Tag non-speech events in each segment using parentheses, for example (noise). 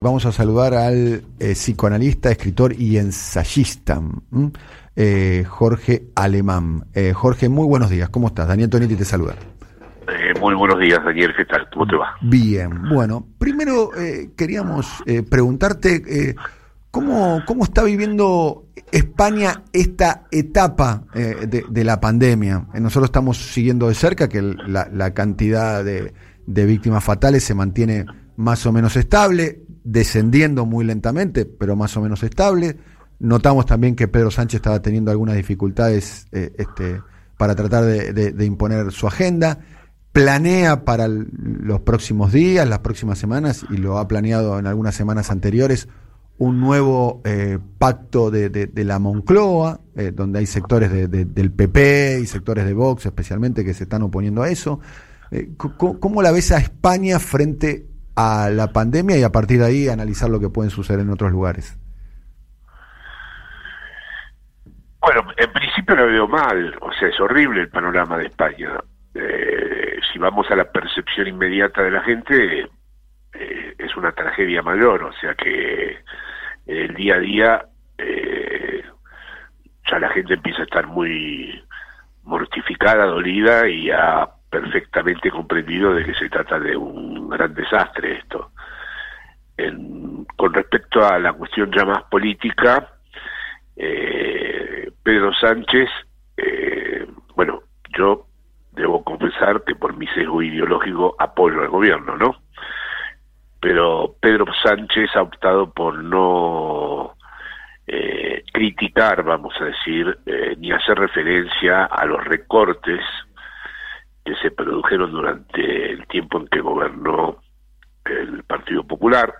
Vamos a saludar al eh, psicoanalista, escritor y ensayista, eh, Jorge Alemán. Eh, Jorge, muy buenos días. ¿Cómo estás? Daniel Tonetti te saluda. muy buenos días, Daniel. ¿Qué tal? ¿Cómo te va? Bien. Bueno, primero queríamos preguntarte ¿cómo, cómo está viviendo España esta etapa de, la pandemia. Nosotros estamos siguiendo de cerca que la, cantidad de, de, víctimas fatales se mantiene más o menos estable descendiendo muy lentamente, pero más o menos estable. Notamos también que Pedro Sánchez estaba teniendo algunas dificultades eh, este, para tratar de, imponer su agenda. Planea para los próximos días, las próximas semanas, y lo ha planeado en algunas semanas anteriores, un nuevo eh, pacto de, la Moncloa, eh, donde hay sectores del PP y sectores de Vox especialmente que se están oponiendo a eso. ¿Cómo la ves a España frente a la pandemia y a partir de ahí analizar lo que pueden suceder en otros lugares? Bueno, en principio lo veo mal, o sea, es horrible el panorama de España. Eh, si vamos a la percepción inmediata de la gente, eh, es una tragedia mayor, o sea que el día a día eh, ya la gente empieza a estar muy mortificada, dolida y a perfectamente comprendido de que se trata de un gran desastre esto. con respecto a la cuestión ya más política, eh, Pedro Sánchez, eh, bueno, yo debo confesar que por mi sesgo ideológico apoyo al gobierno, ¿no? Pero Pedro Sánchez ha optado por no eh, criticar, vamos a decir, ni hacer referencia a los recortes que se produjeron durante el tiempo en que gobernó el Partido Popular,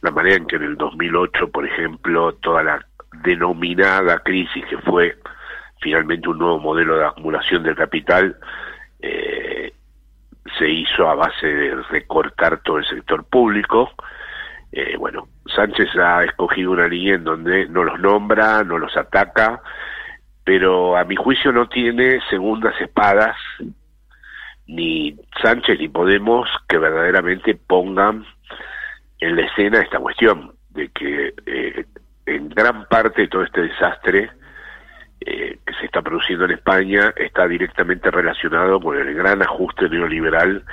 la manera en que en el 2008, por ejemplo, toda la denominada crisis que fue finalmente un nuevo modelo de acumulación del capital, eh, se hizo a base de recortar todo el sector público. Eh, bueno, Sánchez ha escogido una línea en donde no los nombra, no los ataca, pero a mi juicio no tiene segundas espadas ni Sánchez ni Podemos que verdaderamente pongan en la escena esta cuestión de que eh, en gran parte de todo este desastre eh, que se está produciendo en España está directamente relacionado con el gran ajuste neoliberal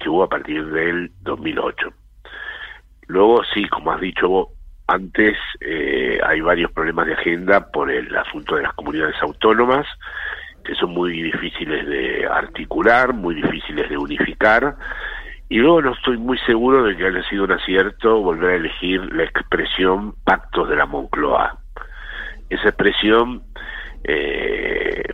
que hubo a partir del 2008. Luego, sí, como has dicho vos, antes eh, hay varios problemas de agenda por el asunto de las comunidades autónomas, que son muy difíciles de articular, muy difíciles de unificar, y luego no estoy muy seguro de que haya sido un acierto volver a elegir la expresión pactos de la Moncloa. Esa expresión eh,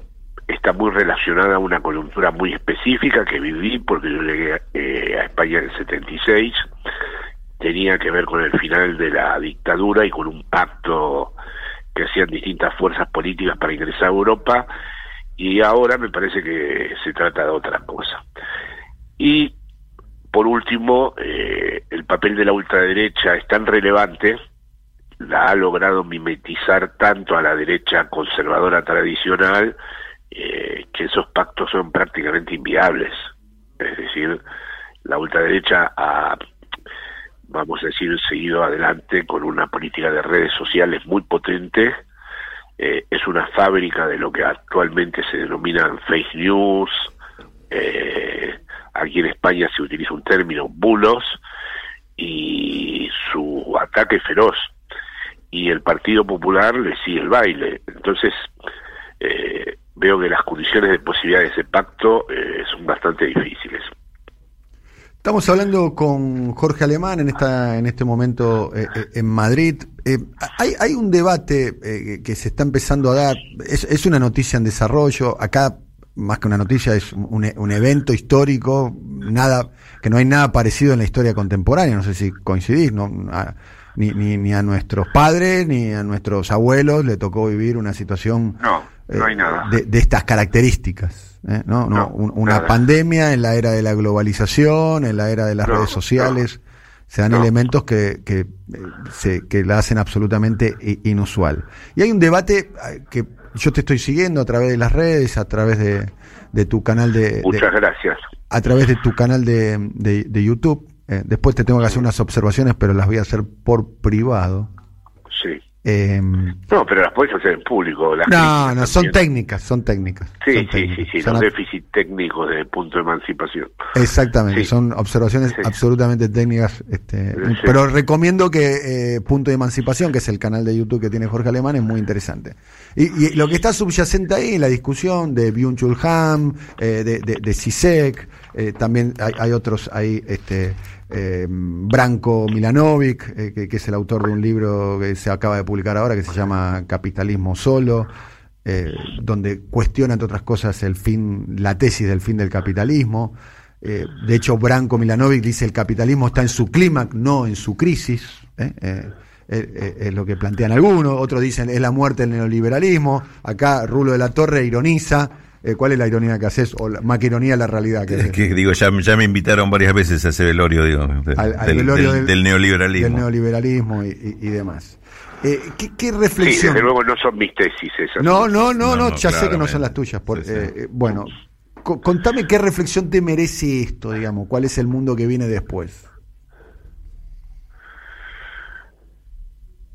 está muy relacionada a una coyuntura muy específica que viví porque yo llegué eh, a España en el 76 tenía que ver con el final de la dictadura y con un pacto que hacían distintas fuerzas políticas para ingresar a Europa y ahora me parece que se trata de otra cosa. Y por último, eh, el papel de la ultraderecha es tan relevante, la ha logrado mimetizar tanto a la derecha conservadora tradicional, eh, que esos pactos son prácticamente inviables. Es decir, la ultraderecha ha vamos a decir, seguido adelante con una política de redes sociales muy potente. Eh, es una fábrica de lo que actualmente se denominan fake news. Eh, aquí en España se utiliza un término bulos y su ataque feroz. Y el Partido Popular le sigue el baile. Entonces, eh, veo que las condiciones de posibilidad de ese pacto son bastante difíciles. Estamos hablando con Jorge Alemán en esta en este momento eh, eh, en Madrid. Eh, hay, hay un debate que se está empezando a dar. Es, una noticia en desarrollo. Acá más que una noticia es un, un, evento histórico. Nada que no hay nada parecido en la historia contemporánea. No sé si coincidís. No, ni, ni, ni a nuestros padres ni a nuestros abuelos le tocó vivir una situación. No no hay nada. De, estas características. ¿Eh? ¿no? no, una pandemia en la era de la globalización, en la era de las redes sociales, se dan elementos que, que, eh, se, que la hacen absolutamente inusual. Y hay un debate eh, que yo te estoy siguiendo a través de las redes, a través de, de tu canal de... Muchas gracias. A través de tu canal de, de, YouTube. después te tengo que hacer unas observaciones, pero las voy a hacer por privado. Sí. Eh, no, pero las puedes hacer en público. no, no, son técnicas, son técnicas. Sí, sí, sí, sí, los déficits técnicos del punto de emancipación. Exactamente, son observaciones absolutamente técnicas. Este, Pero recomiendo que eh, Punto de Emancipación, que es el canal de YouTube que tiene Jorge Alemán, es muy interesante. Y, lo que está subyacente ahí, la discusión de Byung-Chul Han, eh, de, de, de CISEC, eh, también hay, hay otros ahí. Este, eh, Branko Milanovic, eh, que, es el autor de un libro que se acaba de publicar ahora que se llama Capitalismo Solo, eh, donde cuestiona, entre otras cosas, el fin, la tesis del fin del capitalismo. Eh, de hecho, Branko Milanovic dice el capitalismo está en su clímax, no en su crisis. es lo que plantean algunos, otros dicen es la muerte del neoliberalismo. Acá Rulo de la Torre ironiza eh, ¿Cuál es la ironía que haces? O la, más que ironía la realidad. Que, que digo, ya, ya me invitaron varias veces a ese velorio, digo, del, neoliberalismo. Del neoliberalismo y, demás. Eh, ¿qué, reflexión? Sí, desde luego no son mis tesis esas. No, no, no, no, ya sé que no son las tuyas. Por, eh, bueno, contame qué reflexión te merece esto, digamos, cuál es el mundo que viene después.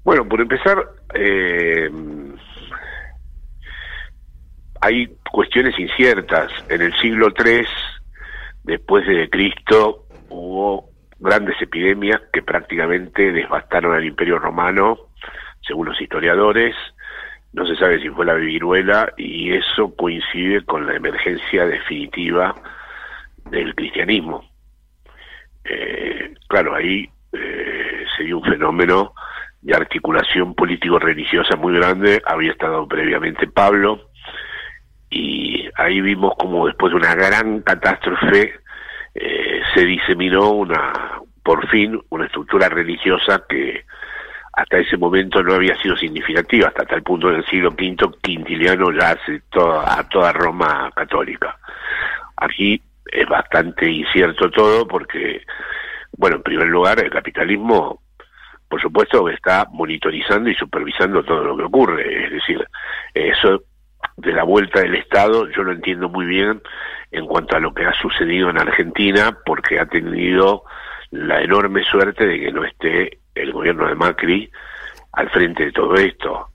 Bueno, por empezar, eh, hay cuestiones inciertas. En el siglo III, después de Cristo, hubo grandes epidemias que prácticamente devastaron al Imperio Romano, según los historiadores. No se sabe si fue la viruela y eso coincide con la emergencia definitiva del cristianismo. Eh, claro, ahí eh, se dio un fenómeno de articulación político-religiosa muy grande. Había estado previamente Pablo, y ahí vimos como después de una gran catástrofe eh, se diseminó una por fin una estructura religiosa que hasta ese momento no había sido significativa, hasta tal punto en el siglo V Quintiliano ya hace toda, a toda Roma católica. Aquí es bastante incierto todo porque, bueno, en primer lugar, el capitalismo, por supuesto, está monitorizando y supervisando todo lo que ocurre, es decir, eso de la vuelta del Estado, yo lo entiendo muy bien en cuanto a lo que ha sucedido en Argentina, porque ha tenido la enorme suerte de que no esté el gobierno de Macri al frente de todo esto.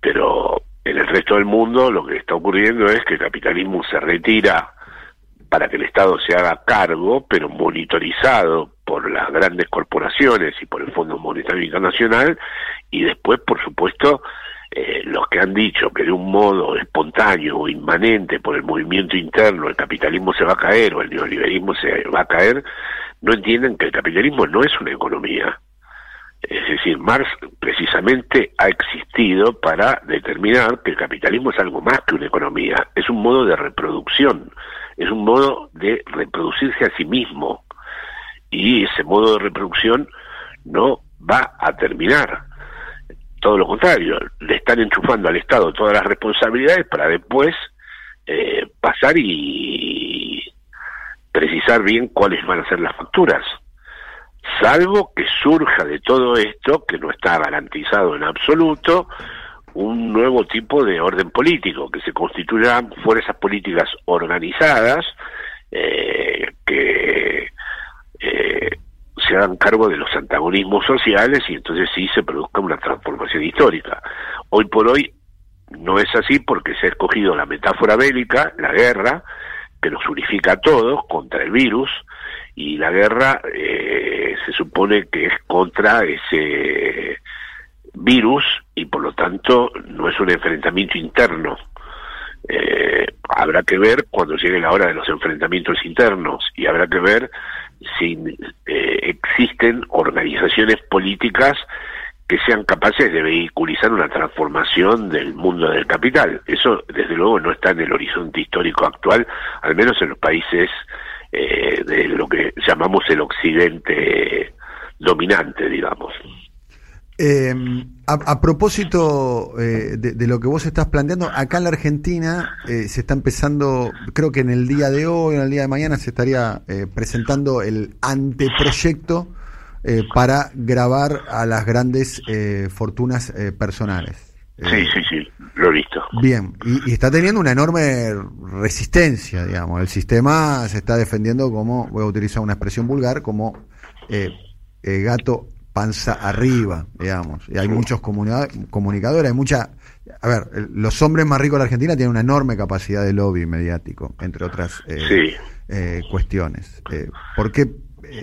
Pero en el resto del mundo lo que está ocurriendo es que el capitalismo se retira para que el Estado se haga cargo, pero monitorizado por las grandes corporaciones y por el Fondo Monetario Internacional, y después, por supuesto, eh, los que han dicho que de un modo espontáneo o inmanente por el movimiento interno el capitalismo se va a caer o el neoliberalismo se va a caer, no entienden que el capitalismo no es una economía. Es decir, Marx precisamente ha existido para determinar que el capitalismo es algo más que una economía, es un modo de reproducción, es un modo de reproducirse a sí mismo. Y ese modo de reproducción no va a terminar todo lo contrario, le están enchufando al Estado todas las responsabilidades para después eh, pasar y precisar bien cuáles van a ser las facturas. Salvo que surja de todo esto, que no está garantizado en absoluto, un nuevo tipo de orden político, que se constituyan fuerzas políticas organizadas, eh, que eh, se hagan cargo de los antagonismos sociales y entonces sí se produzca una transformación histórica. Hoy por hoy no es así porque se ha escogido la metáfora bélica, la guerra, que nos unifica a todos contra el virus, y la guerra eh, se supone que es contra ese virus y por lo tanto no es un enfrentamiento interno. Eh, habrá que ver cuando llegue la hora de los enfrentamientos internos y habrá que ver si eh, existen organizaciones políticas que sean capaces de vehiculizar una transformación del mundo del capital. Eso, desde luego, no está en el horizonte histórico actual, al menos en los países eh, de lo que llamamos el occidente dominante, digamos. Eh, a, propósito eh, de, lo que vos estás planteando, acá en la Argentina eh, se está empezando, creo que en el día de hoy, en el día de mañana, se estaría eh, presentando el anteproyecto para grabar a las grandes fortunas personales. sí, sí, sí, lo he visto. Bien, y, y, está teniendo una enorme resistencia, digamos. El sistema se está defendiendo como, voy a utilizar una expresión vulgar, como gato panza arriba, digamos. Y hay muchos comunicadores, hay mucha... A ver, los hombres más ricos de la Argentina tienen una enorme capacidad de lobby mediático, entre otras eh, eh, cuestiones. Eh, porque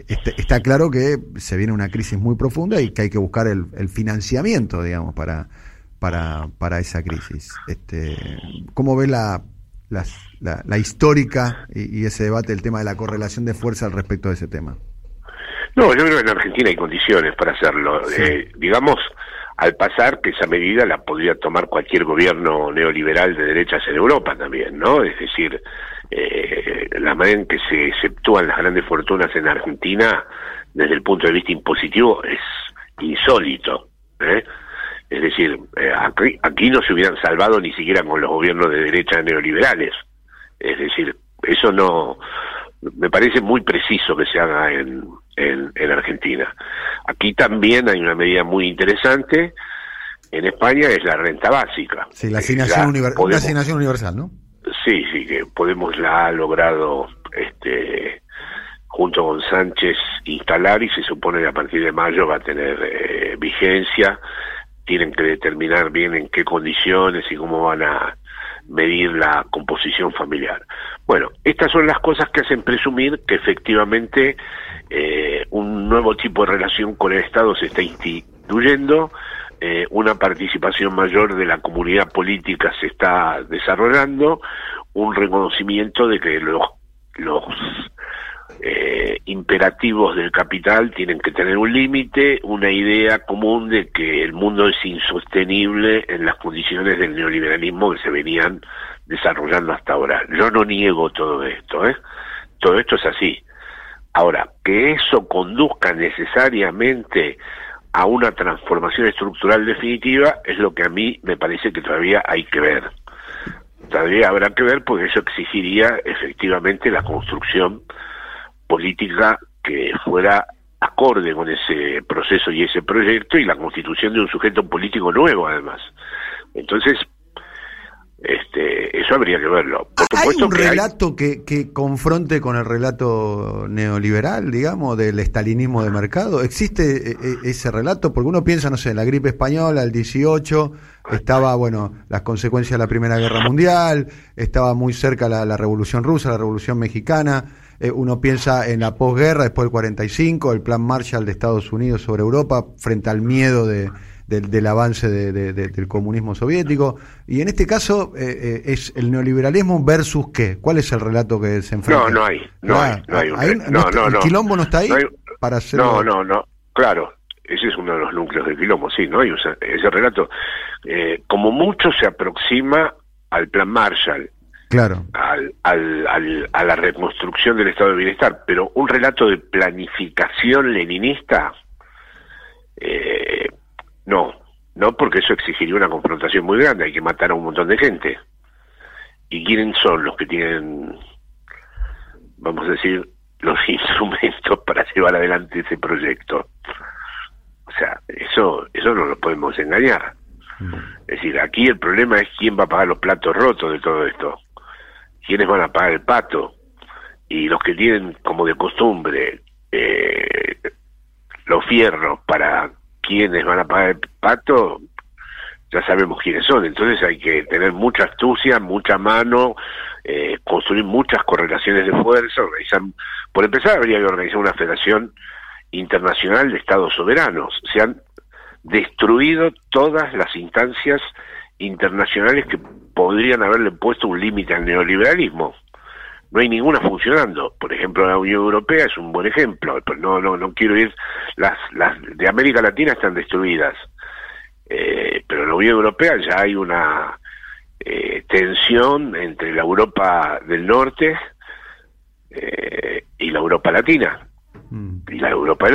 este, está claro que se viene una crisis muy profunda y que hay que buscar el, financiamiento, digamos, para, para, para esa crisis. Este, ¿Cómo ve la, la, histórica y, y, ese debate, el tema de la correlación de fuerza al respecto de ese tema? No, yo creo que en Argentina hay condiciones para hacerlo. Eh, digamos, al pasar que esa medida la podría tomar cualquier gobierno neoliberal de derechas en Europa también, ¿no? Es decir, eh, la manera en que se exceptúan las grandes fortunas en Argentina, desde el punto de vista impositivo, es insólito. ¿eh? Es decir, eh, aquí, aquí no se hubieran salvado ni siquiera con los gobiernos de derecha neoliberales. Es decir, eso no, me parece muy preciso que se haga en, en, Argentina. Aquí también hay una medida muy interesante. En España es la renta básica. Sí, la asignación, universal, ¿no? Sí, sí, que Podemos la ha logrado este, junto con Sánchez instalar y se supone que a partir de mayo va a tener eh, vigencia. Tienen que determinar bien en qué condiciones y cómo van a medir la composición familiar. Bueno, estas son las cosas que hacen presumir que efectivamente eh, un nuevo tipo de relación con el Estado se está instituyendo, eh, una participación mayor de la comunidad política se está desarrollando, un reconocimiento de que los, los eh, imperativos del capital tienen que tener un límite, una idea común de que el mundo es insostenible en las condiciones del neoliberalismo que se venían desarrollando hasta ahora. Yo no niego todo esto, ¿eh? Todo esto es así. Ahora, que eso conduzca necesariamente a una transformación estructural definitiva es lo que a mí me parece que todavía hay que ver. Todavía habrá que ver porque eso exigiría efectivamente la construcción política que fuera acorde con ese proceso y ese proyecto y la constitución de un sujeto político nuevo además. Entonces, este, eso habría que verlo. ¿Hay un relato Que, que confronte con el relato neoliberal, digamos, del estalinismo de mercado? ¿Existe e, e, ese relato? Porque uno piensa, no sé, en la gripe española, el 18, estaba, bueno, las consecuencias de la Primera Guerra Mundial, estaba muy cerca la, la Revolución Rusa, la Revolución Mexicana, eh, uno piensa en la posguerra, después del 45, el plan Marshall de Estados Unidos sobre Europa, frente al miedo de del, avance del comunismo soviético. Y en este caso eh, eh, es el neoliberalismo versus qué? ¿Cuál es el relato que se enfrenta? No, no hay. No hay, no hay no, no, ¿El quilombo no está ahí? para hacer no, no, no. Claro, ese es uno de los núcleos del quilombo, sí, ¿no? hay ese relato, eh, como mucho se aproxima al plan Marshall. Claro. Al, al, al, a la reconstrucción del estado de bienestar, pero un relato de planificación leninista, eh, no, no porque eso exigiría una confrontación muy grande, hay que matar a un montón de gente. ¿Y quiénes son los que tienen, vamos a decir, los (laughs) instrumentos para llevar adelante ese proyecto? O sea, eso, eso no lo podemos engañar. Mm. Es decir, aquí el problema es quién va a pagar los platos rotos de todo esto. ¿Quiénes van a pagar el pato? Y los que tienen como de costumbre eh, los fierros para quiénes van a pagar el pato, ya sabemos quiénes son. Entonces hay que tener mucha astucia, mucha mano, eh, construir muchas correlaciones de fuerza, por empezar habría que organizar una federación internacional de estados soberanos. Se han destruido todas las instancias internacionales que podrían haberle puesto un límite al neoliberalismo no hay ninguna funcionando. Por ejemplo, la Unión Europea es un buen ejemplo. No, no, no quiero ir. Las, las de América Latina están destruidas, eh, pero en la Unión Europea ya hay una eh, tensión entre la Europa del Norte eh, y la Europa Latina. Mm. Y la Europa,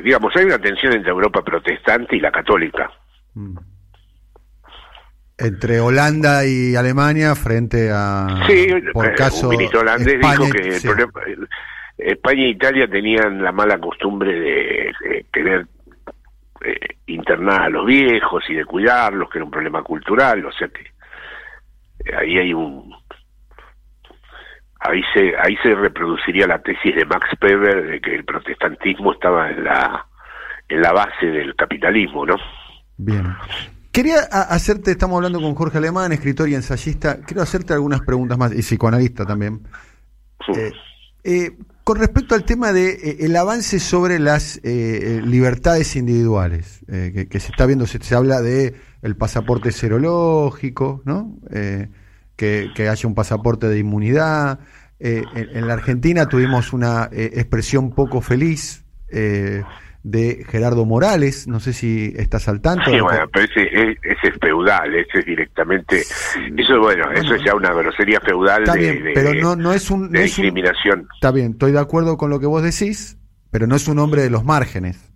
digamos, hay una tensión entre Europa protestante y la católica. Mm entre Holanda y Alemania frente a sí, por eh, caso un ministro holandés dijo que España e Italia tenían la mala costumbre de, querer eh, internar a los viejos y de cuidarlos, que era un problema cultural, o sea que eh, ahí hay un ahí se ahí se reproduciría la tesis de Max Weber de que el protestantismo estaba en la en la base del capitalismo, ¿no? Bien. Quería hacerte, estamos hablando con Jorge Alemán, escritor y ensayista, quiero hacerte algunas preguntas más, y psicoanalista también. Eh, eh, con respecto al tema de eh, el avance sobre las libertades individuales, que, se está viendo, se, se, habla de el pasaporte serológico, ¿no? Que, que, haya un pasaporte de inmunidad. En, en, la Argentina tuvimos una expresión poco feliz de Gerardo Morales, no sé si estás al tanto. Sí, bueno, pero ese, es feudal, ese es directamente, eso bueno, eso es ya una grosería feudal de, pero no, no es un, discriminación. está bien, estoy de acuerdo con lo que vos decís, pero no es un hombre de los márgenes.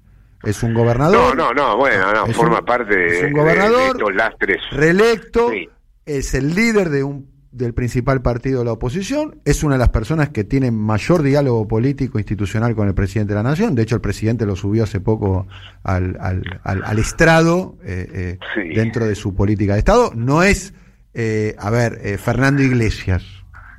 Es un gobernador. No, no, no, bueno, no, forma parte de, un gobernador, estos lastres. Reelecto, es el líder de un del principal partido de la oposición, es una de las personas que tiene mayor diálogo político institucional con el presidente de la Nación, de hecho el presidente lo subió hace poco al, al, al, estrado eh, eh, dentro de su política de Estado, no es, eh, a ver, Fernando Iglesias,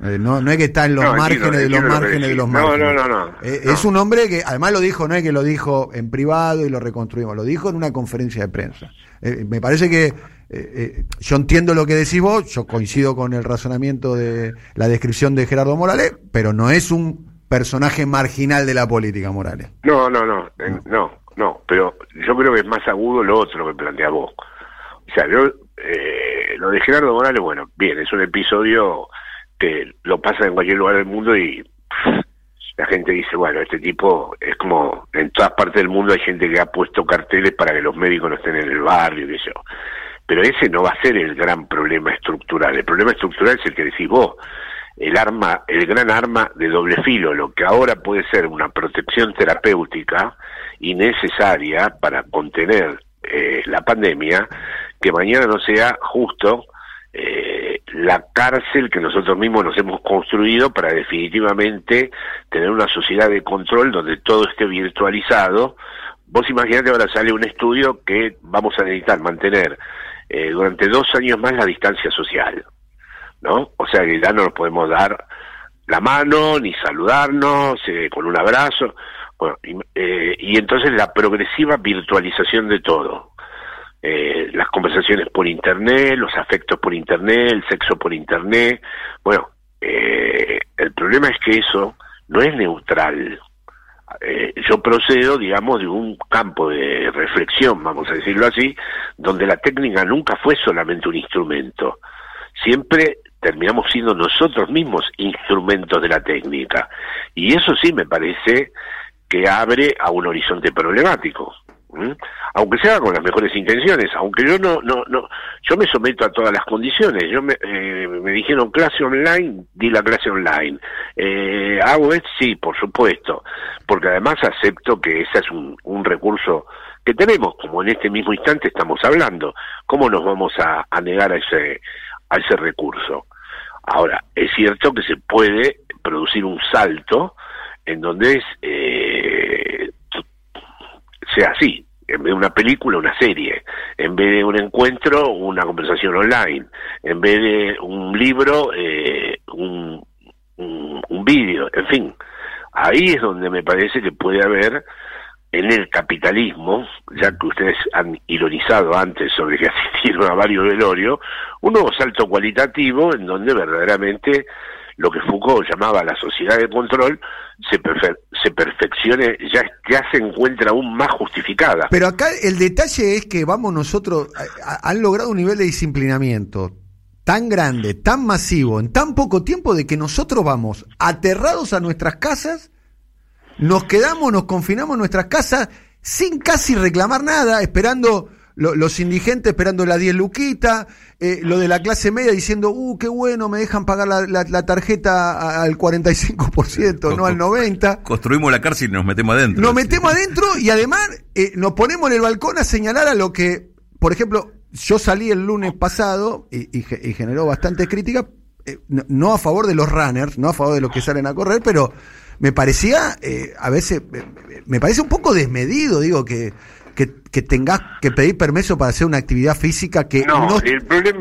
no, no es que está en los márgenes de los márgenes de los márgenes. No, no, no, Es un hombre que, además lo dijo, no es que lo dijo en privado y lo reconstruimos, lo dijo en una conferencia de prensa. me parece que eh, eh, yo entiendo lo que decís vos, yo coincido con el razonamiento de la descripción de Gerardo Morales, pero no es un personaje marginal de la política, Morales. No, no, no, no, no, pero yo creo que es más agudo lo otro que plantea vos. O sea, yo, eh, lo de Gerardo Morales, bueno, bien, es un episodio que lo pasa en cualquier lugar del mundo y la gente dice, bueno, este tipo es como en todas partes del mundo hay gente que ha puesto carteles para que los médicos no estén en el barrio, qué sé yo pero ese no va a ser el gran problema estructural. El problema estructural es el que decís vos, el arma, el gran arma de doble filo, lo que ahora puede ser una protección terapéutica y necesaria para contener eh, la pandemia, que mañana no sea justo eh, la cárcel que nosotros mismos nos hemos construido para definitivamente tener una sociedad de control donde todo esté virtualizado. Vos imaginate ahora sale un estudio que vamos a necesitar mantener eh, durante dos años más la distancia social, ¿no? O sea que ya no nos podemos dar la mano ni saludarnos eh, con un abrazo, bueno, y, eh, y, entonces la progresiva virtualización de todo. las conversaciones por internet, los afectos por internet, el sexo por internet. Bueno, el problema es que eso no es neutral, eh, yo procedo, digamos, de un campo de reflexión, vamos a decirlo así, donde la técnica nunca fue solamente un instrumento. Siempre terminamos siendo nosotros mismos instrumentos de la técnica. Y eso sí me parece que abre a un horizonte problemático aunque sea con las mejores intenciones, aunque yo no, no, no, yo me someto a todas las condiciones, yo me, eh, me dijeron clase online, di la clase online, eh, hago esto, sí, por supuesto, porque además acepto que ese es un, un recurso que tenemos, como en este mismo instante estamos hablando, ¿cómo nos vamos a, a negar a ese, a ese recurso? Ahora, es cierto que se puede producir un salto en donde es, eh, sea así, en vez de una película, una serie, en vez de un encuentro, una conversación online, en vez de un libro, eh, un, un, vídeo, en fin. Ahí es donde me parece que puede haber en el capitalismo, ya que ustedes han ironizado antes sobre que (laughs) asistieron a varios velorios, un nuevo salto cualitativo en donde verdaderamente lo que Foucault llamaba la sociedad de control se, se perfeccione, ya, ya se encuentra aún más justificada. Pero acá el detalle es que vamos nosotros, han logrado un nivel de disciplinamiento tan grande, tan masivo, en tan poco tiempo de que nosotros vamos aterrados a nuestras casas, nos quedamos, nos confinamos en nuestras casas sin casi reclamar nada, esperando los indigentes esperando la 10 luquita, eh, lo de la clase media diciendo, uh, qué bueno, me dejan pagar la, tarjeta al 45%, no al 90%. Construimos la cárcel y nos metemos adentro. Nos metemos adentro y además eh, nos ponemos en el balcón a señalar a lo que, por ejemplo, yo salí el lunes pasado y, generó bastante crítica, eh, no, a favor de los runners, no a favor de los que salen a correr, pero me parecía, a veces, me parece un poco desmedido, digo, que que, tengas que pedir permiso para hacer una actividad física que no,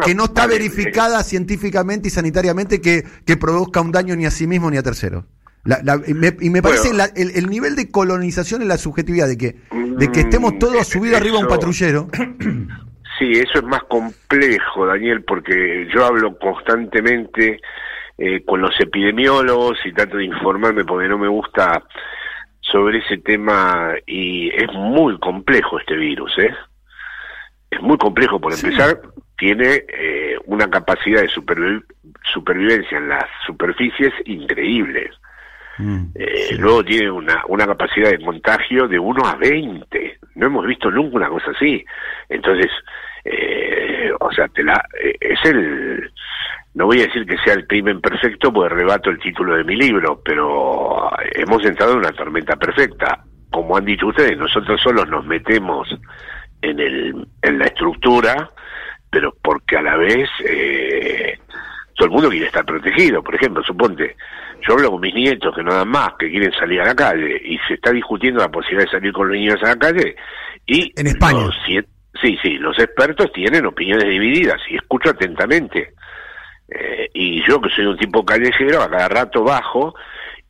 que no está verificada científicamente y sanitariamente que, que produzca un daño ni a sí mismo ni a terceros. y me parece el, nivel de colonización en la subjetividad de que, de que estemos todos mm, subidos arriba a un patrullero. (clears throat) Sí, eso es más complejo, Daniel, porque yo hablo constantemente eh, con los epidemiólogos y trato de informarme porque no me gusta sobre ese tema y es muy complejo este virus, ¿eh? Es muy complejo, por empezar, tiene eh, una capacidad de supervivencia en las superficies increíbles. Mm, eh, luego tiene una, una capacidad de contagio de 1 a 20. No hemos visto nunca una cosa así. Entonces, eh, o sea, te la, es el no voy a decir que sea el crimen perfecto, porque rebato el título de mi libro, pero hemos entrado en una tormenta perfecta. Como han dicho ustedes, nosotros solos nos metemos en, el, en la estructura, pero porque a la vez eh, todo el mundo quiere estar protegido. Por ejemplo, suponte, yo hablo con mis nietos que no dan más, que quieren salir a la calle, y se está discutiendo la posibilidad de salir con los niños a la calle, y... En España. sí, sí, los expertos tienen opiniones divididas, y escucho atentamente. Eh, y yo que soy un tipo callejero, a cada rato bajo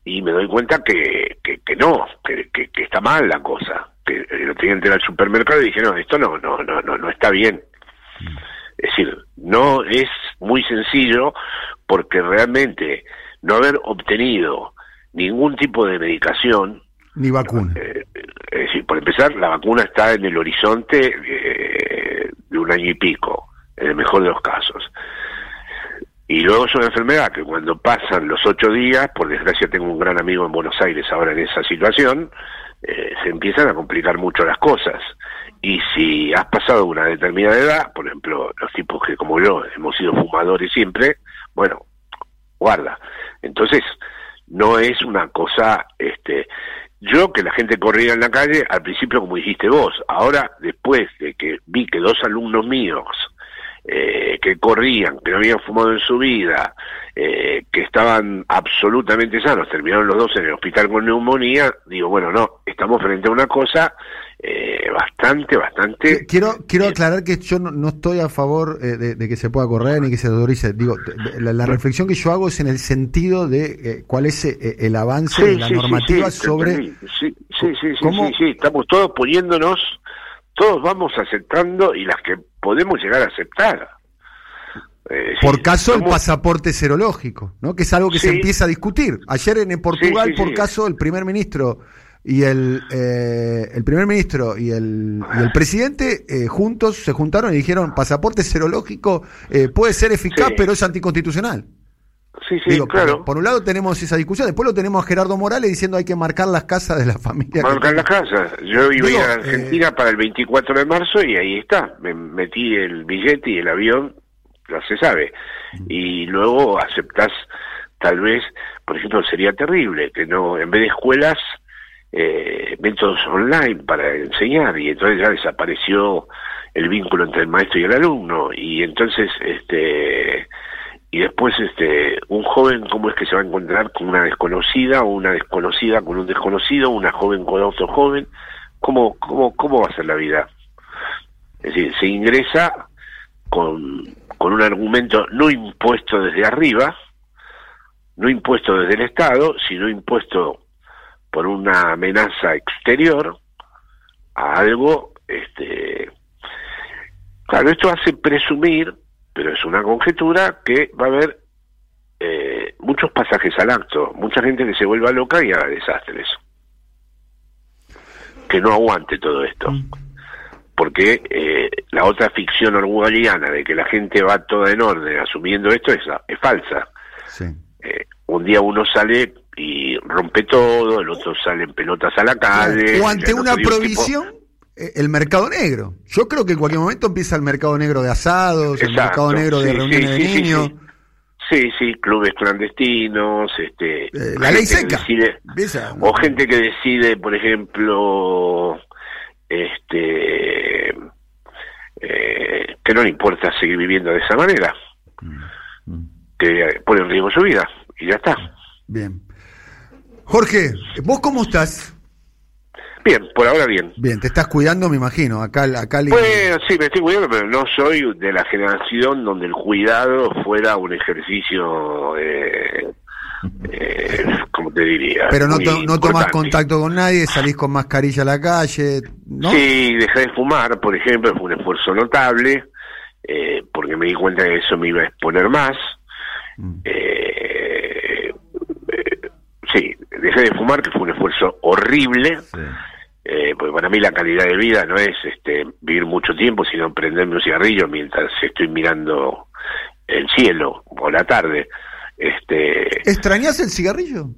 y me doy cuenta que, que, no, que, que, está mal la cosa. Que lo tenía que al supermercado y dije, no, esto no, no, no, no, no está bien. Es decir, no es muy sencillo porque realmente no haber obtenido ningún tipo de medicación ni vacuna. Eh, es decir, por empezar, la vacuna está en el horizonte eh, de un año y pico, en el mejor de los casos. Y luego es una enfermedad que cuando pasan los ocho días, por desgracia tengo un gran amigo en Buenos Aires ahora en esa situación, eh, se empiezan a complicar mucho las cosas. Y si has pasado una determinada edad, por ejemplo, los tipos que como yo hemos sido fumadores siempre, bueno, guarda. Entonces, no es una cosa, este, yo que la gente corría en la calle, al principio como dijiste vos, ahora después de que vi que dos alumnos míos eh, que corrían, que no habían fumado en su vida, eh, que estaban absolutamente sanos, terminaron los dos en el hospital con neumonía, digo, bueno, no, estamos frente a una cosa eh, bastante, bastante... Quiero, quiero aclarar que yo no, estoy a favor de, que se pueda correr ni que se autorice. Digo, la, reflexión que yo hago es en el sentido de cuál es el avance de la normativa sobre... Sí, sí, sí, sí, sí, estamos todos poniéndonos todos vamos aceptando y las que podemos llegar a aceptar. Eh, por caso el pasaporte serológico, ¿no? Que es algo que se empieza a discutir. Ayer en Portugal, por caso, el primer ministro y el, eh, el primer ministro y el, el presidente eh, juntos se juntaron y dijeron pasaporte serológico puede ser eficaz, pero es anticonstitucional. Sí, sí, claro. Por, un lado tenemos esa discusión, después lo tenemos a Gerardo Morales diciendo hay que marcar las casas de la familia. Marcar las casas. Yo iba a, ir a Argentina eh, para el 24 de marzo y ahí está. Me metí el billete y el avión, ya se sabe. Y luego aceptás, tal vez, por ejemplo, sería terrible que no, en vez de escuelas, eh, métodos online para enseñar y entonces ya desapareció el vínculo entre el maestro y el alumno y entonces este y después este un joven cómo es que se va a encontrar con una desconocida o una desconocida con un desconocido una joven con otro joven cómo cómo cómo va a ser la vida es decir se ingresa con con un argumento no impuesto desde arriba no impuesto desde el estado sino impuesto por una amenaza exterior a algo este claro esto hace presumir pero es una conjetura que va a haber eh, muchos pasajes al acto, mucha gente que se vuelva loca y haga desastres. Que no aguante todo esto. Mm. Porque eh, la otra ficción orwelliana de que la gente va toda en orden asumiendo esto es, es falsa. Eh, un día uno sale y rompe todo, el otro sale en pelotas a la calle. O ante una provisión el mercado negro. Yo creo que en cualquier momento empieza el mercado negro de asados, el mercado negro de reuniones de niños. Sí, sí, clubes clandestinos, este, eh, la ley seca. o gente que decide, por ejemplo, este, eh, que no le importa seguir viviendo de esa manera, mm, mm. que pone en riesgo su vida y ya está. Bien. Jorge, ¿vos cómo estás? Bien, por ahora bien. Bien, te estás cuidando, me imagino. Acá, acá. Bueno, sí, me estoy cuidando, pero no soy de la generación donde el cuidado fuera un ejercicio. Eh, eh, ¿Cómo te diría? Pero no, no tomas contacto con nadie, salís con mascarilla a la calle, ¿no? Sí, dejé de fumar, por ejemplo, fue un esfuerzo notable, eh, porque me di cuenta que eso me iba a exponer más. Mm. Eh, sí, dejé de fumar, que fue un esfuerzo horrible. Eh, porque para mí la calidad de vida no es este vivir mucho tiempo, sino prenderme un cigarrillo mientras estoy mirando el cielo o la tarde. Este, ¿Extrañas el cigarrillo?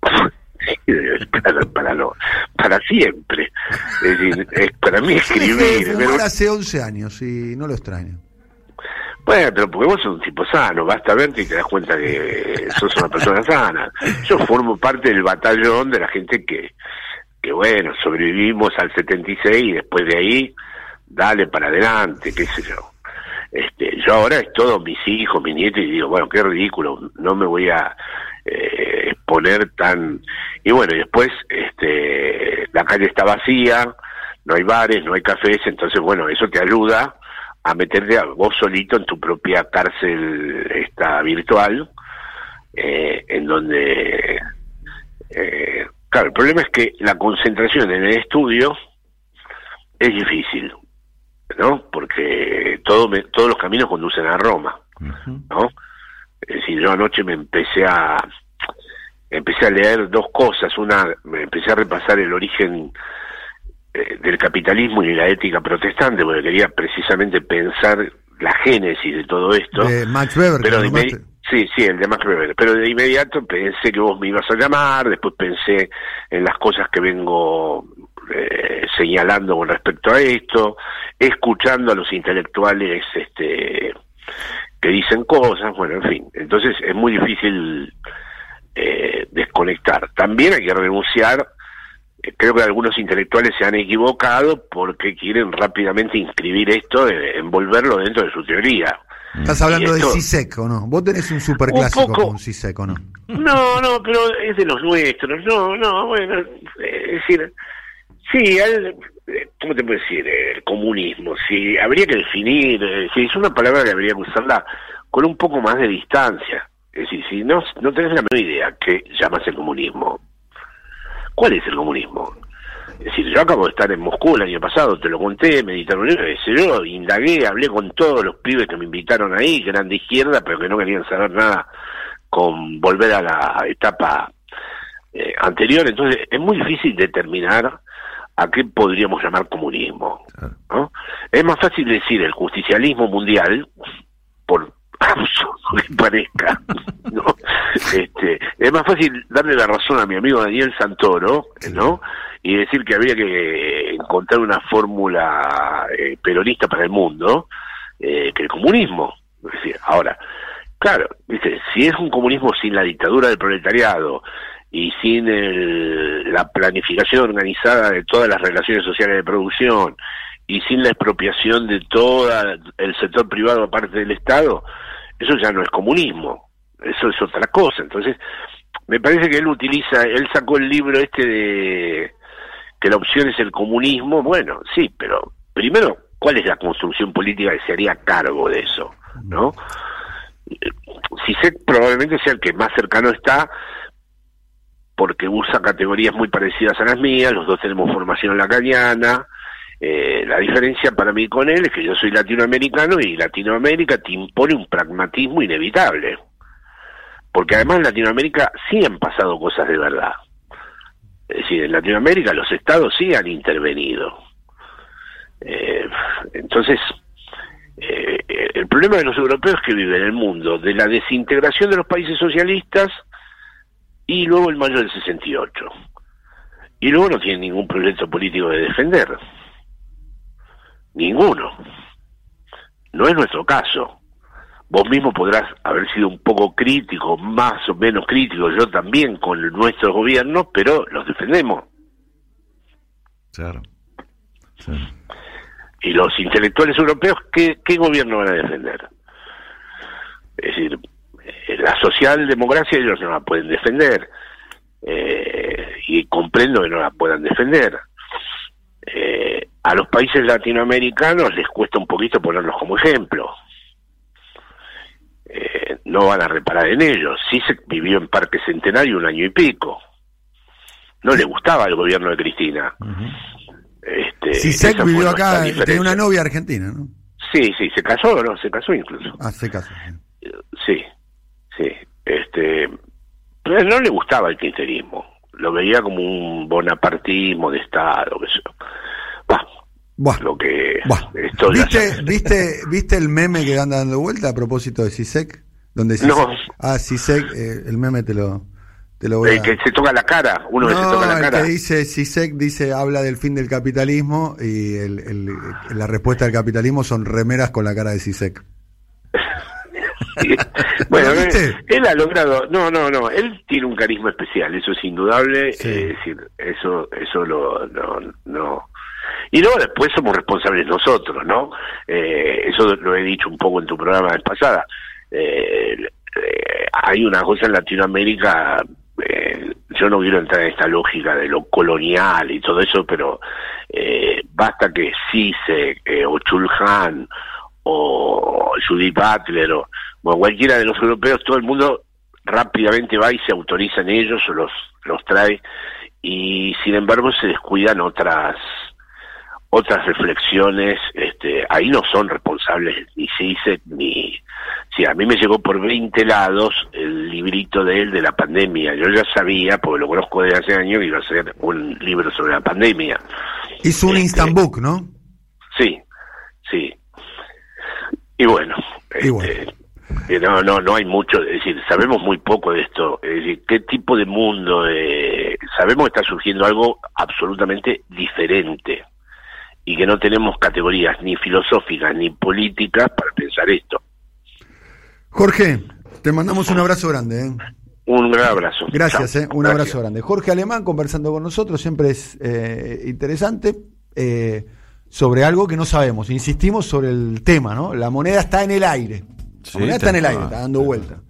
(laughs) para, para, para siempre. Es decir, para mí escribir. Pero... hace 11 años y no lo extraño. Bueno, pero porque vos sos un tipo sano, basta verte y te das cuenta que sos una persona sana. Yo formo parte del batallón de la gente que, que bueno, sobrevivimos al 76 y después de ahí, dale para adelante, qué sé yo. Este, yo ahora es todo mis hijos, mis nietos, y digo, bueno, qué ridículo, no me voy a eh, exponer tan... Y bueno, y después este, la calle está vacía, no hay bares, no hay cafés, entonces bueno, eso te ayuda a meterte a vos solito en tu propia cárcel esta virtual, eh, en donde eh, Claro, el problema es que la concentración en el estudio es difícil, ¿no? Porque todo todos los caminos conducen a Roma, ¿no? Es decir, yo anoche me empecé a empecé a leer dos cosas, una me empecé a repasar el origen eh, del capitalismo y la ética protestante, porque quería precisamente pensar la génesis de todo esto. Max Weber, pero Sí, sí, el de Max Weber. Pero de inmediato pensé que vos me ibas a llamar, después pensé en las cosas que vengo eh, señalando con respecto a esto, escuchando a los intelectuales este, que dicen cosas, bueno, en fin. Entonces es muy difícil eh, desconectar. También hay que renunciar eh, creo que algunos intelectuales se han equivocado porque quieren rápidamente inscribir esto, envolverlo dentro de su teoría. Estás hablando de Sisek, ¿o no? Vos tenés un superclásico con Sisek, ¿o no? No, no, pero es de los nuestros. No, no, bueno, es decir, sí, ¿cómo te puedo decir? El comunismo, sí, habría que definir, eh, si es una palabra que habría que usarla con un poco más de distancia. Es decir, si no, no tenés la menor idea que llamas el comunismo, ¿cuál es el comunismo? Es decir, yo acabo de estar en Moscú el año pasado, te lo conté, meditaron, yo indagué, hablé con todos los pibes que me invitaron ahí, que eran de izquierda, pero que no querían saber nada con volver a la etapa eh, anterior. Entonces, es muy difícil determinar a qué podríamos llamar comunismo. ¿no? Es más fácil decir el justicialismo mundial, por (laughs) que parezca, ¿no? (laughs) Este, es más fácil darle la razón a mi amigo Daniel Santoro, ¿no? Y decir que había que encontrar una fórmula eh, peronista para el mundo eh, que el comunismo. Ahora, claro, dice, si es un comunismo sin la dictadura del proletariado y sin la planificación organizada de todas las relaciones sociales de producción y sin la expropiación de todo el sector privado aparte del Estado, eso ya no es comunismo, eso es otra cosa. Entonces, me parece que él utiliza, él sacó el libro este de que la opción es el comunismo, bueno, sí, pero primero, ¿cuál es la construcción política que se haría cargo de eso? ¿No? Si sé, probablemente sea el que más cercano está, porque usa categorías muy parecidas a las mías, los dos tenemos formación lacaniana, eh, la diferencia para mí con él es que yo soy latinoamericano y Latinoamérica te impone un pragmatismo inevitable. Porque además en Latinoamérica sí han pasado cosas de verdad. Es decir, en Latinoamérica los estados sí han intervenido. Eh, entonces, eh, el problema de los europeos que viven en el mundo, de la desintegración de los países socialistas y luego el mayo del 68. Y luego no tienen ningún proyecto político de defender. Ninguno. No es nuestro caso. Vos mismo podrás haber sido un poco crítico, más o menos crítico, yo también con nuestro gobierno, pero los defendemos. Claro. Y los intelectuales europeos, ¿qué, ¿qué gobierno van a defender? Es decir, eh, la socialdemocracia ellos no la pueden defender. Eh, y comprendo que no la puedan defender. Eh, a los países latinoamericanos les cuesta un poquito ponerlos como ejemplo. Eh, no van a reparar en ellos. Sí se vivió en Parque Centenario un año y pico. No le gustaba el gobierno de Cristina. este, vivió acá, tiene una novia argentina, ¿no? Sí, sí, se casó, ¿no? Se casó incluso. Ah, se casó. Sí, sí. Este, pero no le gustaba el kirchnerismo. Lo veía como un bonapartismo de Estado, que Buah. Lo que ¿Viste, (laughs) ¿Viste, ¿Viste el meme que anda dando vuelta a propósito de CISEC? Donde no. Ah, CISEC, eh, el meme te lo, te lo voy el que se toca la cara, uno que se toca la cara. Que dice CISEC dice, habla del fin del capitalismo y el, el, la respuesta del capitalismo son remeras con la cara de CISEC. (laughs) bueno, él, él, ha logrado, no, no, no, él tiene un carisma especial, eso es indudable, es decir, eso, eso lo, no, no, y luego después somos responsables nosotros, ¿no? Eh, eso lo he dicho un poco en tu programa de pasada. Eh, eh, hay una cosa en Latinoamérica, yo no quiero entrar en esta lógica de lo colonial y todo eso, pero basta que Cise o Chulhan o Judith Butler o cualquiera de los europeos, todo el mundo rápidamente va y se autoriza en ellos o los, los trae y sin embargo se descuidan otras otras reflexiones, este, ahí no son responsables ni dice ni... Sí, a mí me llegó por 20 lados el librito de él de la pandemia. Yo ya sabía, porque lo conozco desde hace años, que iba a ser un libro sobre la pandemia. Hizo un este, instant book, ¿no? Sí, sí. Y bueno, este, no, no, no hay mucho, es decir, sabemos muy poco de esto, es decir, qué tipo de mundo, eh, sabemos que está surgiendo algo absolutamente diferente y que no tenemos categorías ni filosóficas ni políticas para pensar esto. Jorge, te mandamos un abrazo grande. ¿eh? Un gran abrazo. Gracias, ¿eh? un abrazo grande. Jorge Alemán conversando con nosotros, siempre es eh, interesante eh, sobre algo que no sabemos. Insistimos sobre el tema, ¿no? La moneda está en el aire. La moneda está en el aire, está dando vuelta.